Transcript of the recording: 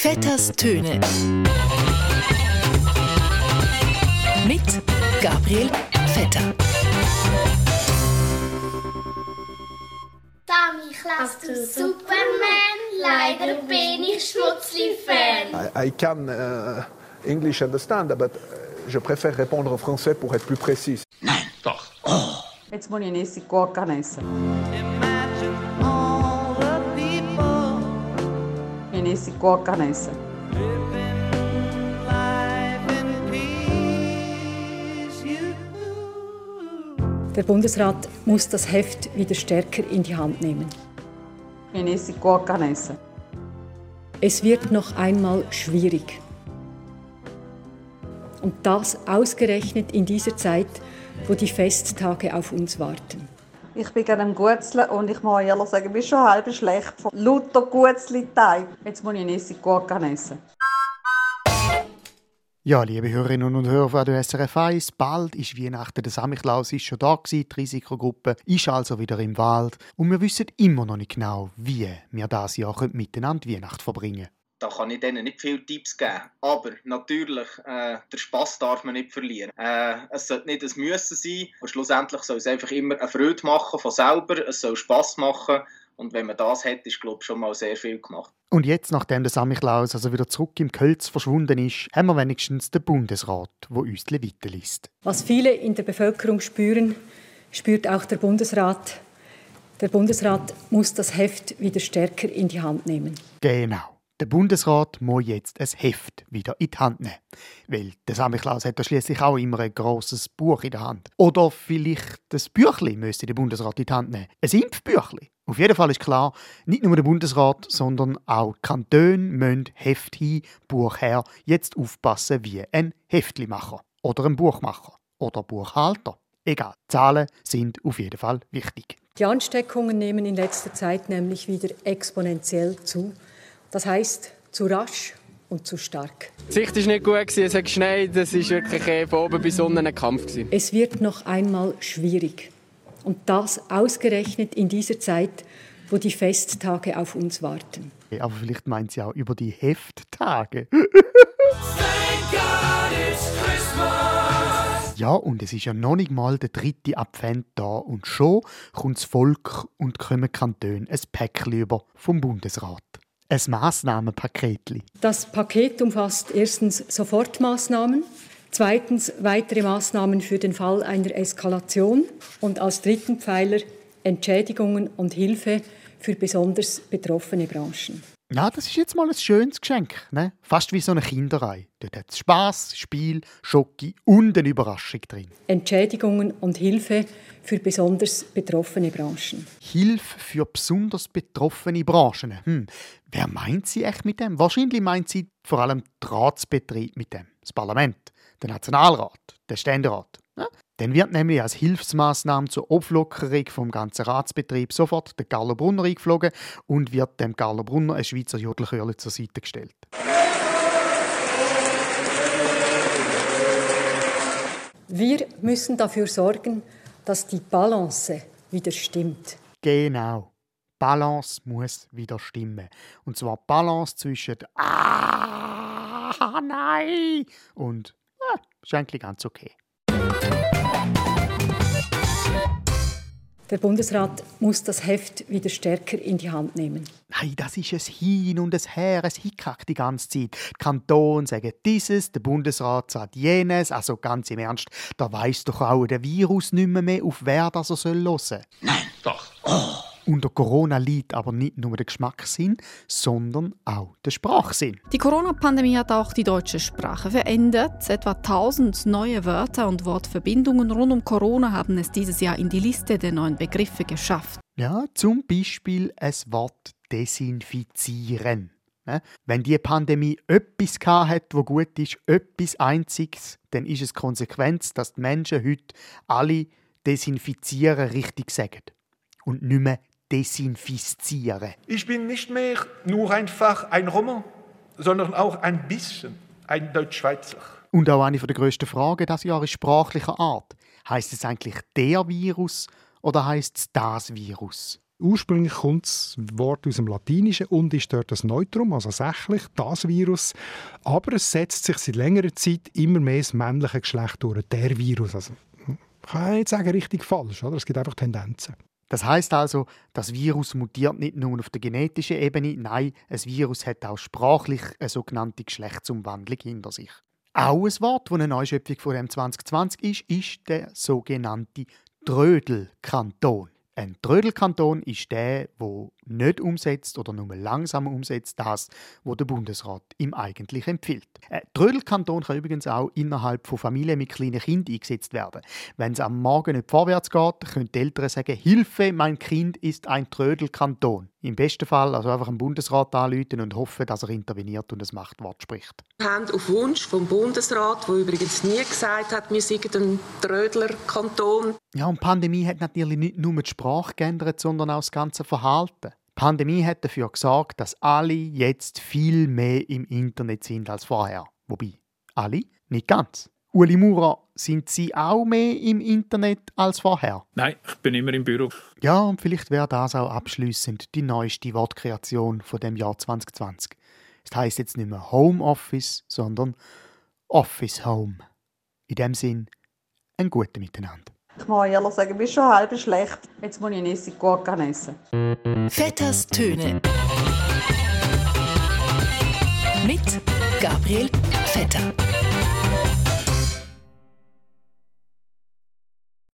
Vetters Töne. Mit Gabriel Vetter. Dami, klasse du Superman, leider bin ich Schmutzli-Fan. I, I can uh, English understand, but uh, je préfère répondre en français pour être plus précis. Jetzt muss ich eine Essiggurke essen. Eine Essiggurke essen. Der Bundesrat muss das Heft wieder stärker in die Hand nehmen. Es wird noch einmal schwierig. Und das ausgerechnet in dieser Zeit, wo die Festtage auf uns warten. Ich bin gerne am Gutzeln und ich muss ehrlich sagen, ich bin schon halb schlecht von lauter Gutzli-Teig. Jetzt muss ich eine Essiggurke essen. Ja, liebe Hörerinnen und Hörer von der SRF 1, bald ist Weihnachten. Der Samichlaus ist schon da gewesen, die Risikogruppe ist also wieder im Wald und wir wissen immer noch nicht genau, wie wir das Jahr miteinander Weihnacht verbringen können. Da kann ich denen nicht viele Tipps geben. Aber natürlich, äh, der Spass darf man nicht verlieren. Äh, es sollte nicht ein Müssen sein. Und schlussendlich soll es einfach immer eine Freude machen von selber. Es soll Spass machen. Und wenn man das hat, ist glaube ich schon mal sehr viel gemacht. Und jetzt, nachdem der Samichlaus also wieder zurück im Kölz verschwunden ist, haben wir wenigstens den Bundesrat, der uns die Leviten liest. Was viele in der Bevölkerung spüren, spürt auch der Bundesrat. Der Bundesrat muss das Heft wieder stärker in die Hand nehmen. Genau. Der Bundesrat muss jetzt ein Heft wieder in die Hand nehmen. Weil der Samichlaus hat ja schließlich auch immer ein grosses Buch in der Hand. Oder vielleicht das Büchli müsste der Bundesrat in die Hand nehmen. Ein Impfbüchli. Auf jeden Fall ist klar, nicht nur der Bundesrat, sondern auch die Kantone müssen Heft hin, Buch her, jetzt aufpassen wie ein Heftlimacher. Oder ein Buchmacher. Oder Buchhalter. Egal, Zahlen sind auf jeden Fall wichtig. Die Ansteckungen nehmen in letzter Zeit nämlich wieder exponentiell zu. Das heißt, zu rasch und zu stark. Die Sicht war nicht gut, es hat geschneit, es war wirklich äh, von oben bis unten ein Kampf. Es wird noch einmal schwierig. Und das ausgerechnet in dieser Zeit, wo die Festtage auf uns warten. Aber vielleicht meint sie auch über die Hefttage. Ja, und es ist ja noch nicht mal der dritte Advent da und schon kommt das Volk und kommen Kantone ein Päckchen über vom Bundesrat. Ein Massnahmenpaket. Das Paket umfasst erstens Sofortmaßnahmen, zweitens weitere Maßnahmen für den Fall einer Eskalation und als dritten Pfeiler Entschädigungen und Hilfe für besonders betroffene Branchen. Ja, das ist jetzt mal ein schönes Geschenk. Ne? Fast wie so eine Kinderei. Dort hat es Spass, Spiel, Schoki und eine Überraschung drin. Entschädigungen und Hilfe für besonders betroffene Branchen. Hilfe für besonders betroffene Branchen. Hm. Wer meint sie echt mit dem? Wahrscheinlich meint sie vor allem den Ratsbetrieb mit dem. Das Parlament, der Nationalrat, der Ständerat. Ja? Dann wird nämlich als Hilfsmaßnahme zur Auflockerung vom ganzen Ratsbetrieb sofort der Carlo Brunner eingeflogen und wird dem Carlo Brunner ein Schweizer Jodelchörli zur Seite gestellt. Wir müssen dafür sorgen, dass die Balance wieder stimmt. Genau. Balance muss wieder stimmen. Und zwar Balance zwischen Ah, nein und ah, ist eigentlich ganz okay. Der Bundesrat muss das Heft wieder stärker in die Hand nehmen. Nein, das ist es hin und es her, es Hickhack die ganze Zeit. Die Kantone sagen dieses, der Bundesrat sagt jenes. Also ganz im Ernst, da weiß doch auch der Virus nicht mehr, mehr auf wer das er soll hören. Nein, doch. Unter Corona liegt aber nicht nur der Geschmackssinn, sondern auch der Sprachsinn. Die Corona-Pandemie hat auch die deutsche Sprache verändert. Etwa 1000 neue Wörter und Wortverbindungen rund um Corona haben es dieses Jahr in die Liste der neuen Begriffe geschafft. Ja, zum Beispiel das Wort desinfizieren. Wenn die Pandemie etwas hat, wo gut ist, etwas Einziges, dann ist es Konsequenz, dass die Menschen heute alle desinfizieren richtig sagen und nicht mehr desinfizieren. Ich bin nicht mehr nur einfach ein Roman, sondern auch ein bisschen ein Deutschschweizer. Und auch eine der grössten Fragen dieses Jahr ist sprachlicher Art. Heißt es eigentlich der Virus oder heißt es das Virus? Ursprünglich kommt das Wort aus dem Latinischen und ist dort das Neutrum, also sächlich, das Virus. Aber es setzt sich seit längerer Zeit immer mehr das männliche Geschlecht durch, der Virus. Also, kann ich nicht sagen, richtig falsch, oder? Es gibt einfach Tendenzen. Das heißt also, das Virus mutiert nicht nur auf der genetischen Ebene, nein, ein Virus hat auch sprachlich eine sogenannte Geschlechtsumwandlung hinter sich. Auch ein Wort, das eine Neuschöpfung von dem 2020 ist, ist der sogenannte Trödelkanton. Ein Trödelkanton ist der, wo nicht umsetzt oder nur langsam umsetzt, das, was der Bundesrat ihm eigentlich empfiehlt. Ein Trödelkanton kann übrigens auch innerhalb von Familien mit kleinen Kindern eingesetzt werden. Wenn es am Morgen nicht vorwärts geht, können die Eltern sagen, Hilfe, mein Kind ist ein Trödelkanton. Im besten Fall also einfach einen Bundesrat anrufen und hoffen, dass er interveniert und das Machtwort spricht. Wir haben auf Wunsch vom Bundesrat, der übrigens nie gesagt hat, wir seien ein Trödlerkanton. Ja, und die Pandemie hat natürlich nicht nur die Sprache geändert, sondern auch das ganze Verhalten. Die Pandemie hat dafür gesorgt, dass alle jetzt viel mehr im Internet sind als vorher. Wobei, alle? Nicht ganz. Uli Maurer, sind Sie auch mehr im Internet als vorher? Nein, ich bin immer im Büro. Ja, und vielleicht wäre das auch abschließend die neueste Wortkreation von dem Jahr 2020. Es heißt jetzt nicht mehr Homeoffice, sondern Office Home. In dem Sinn, ein gutes Miteinander. Ich muss ehrlich sagen, ich bin schon halb schlecht. Jetzt muss ich einen Essiggurken essen. Vetters Töne. Mit Gabriel Vetter.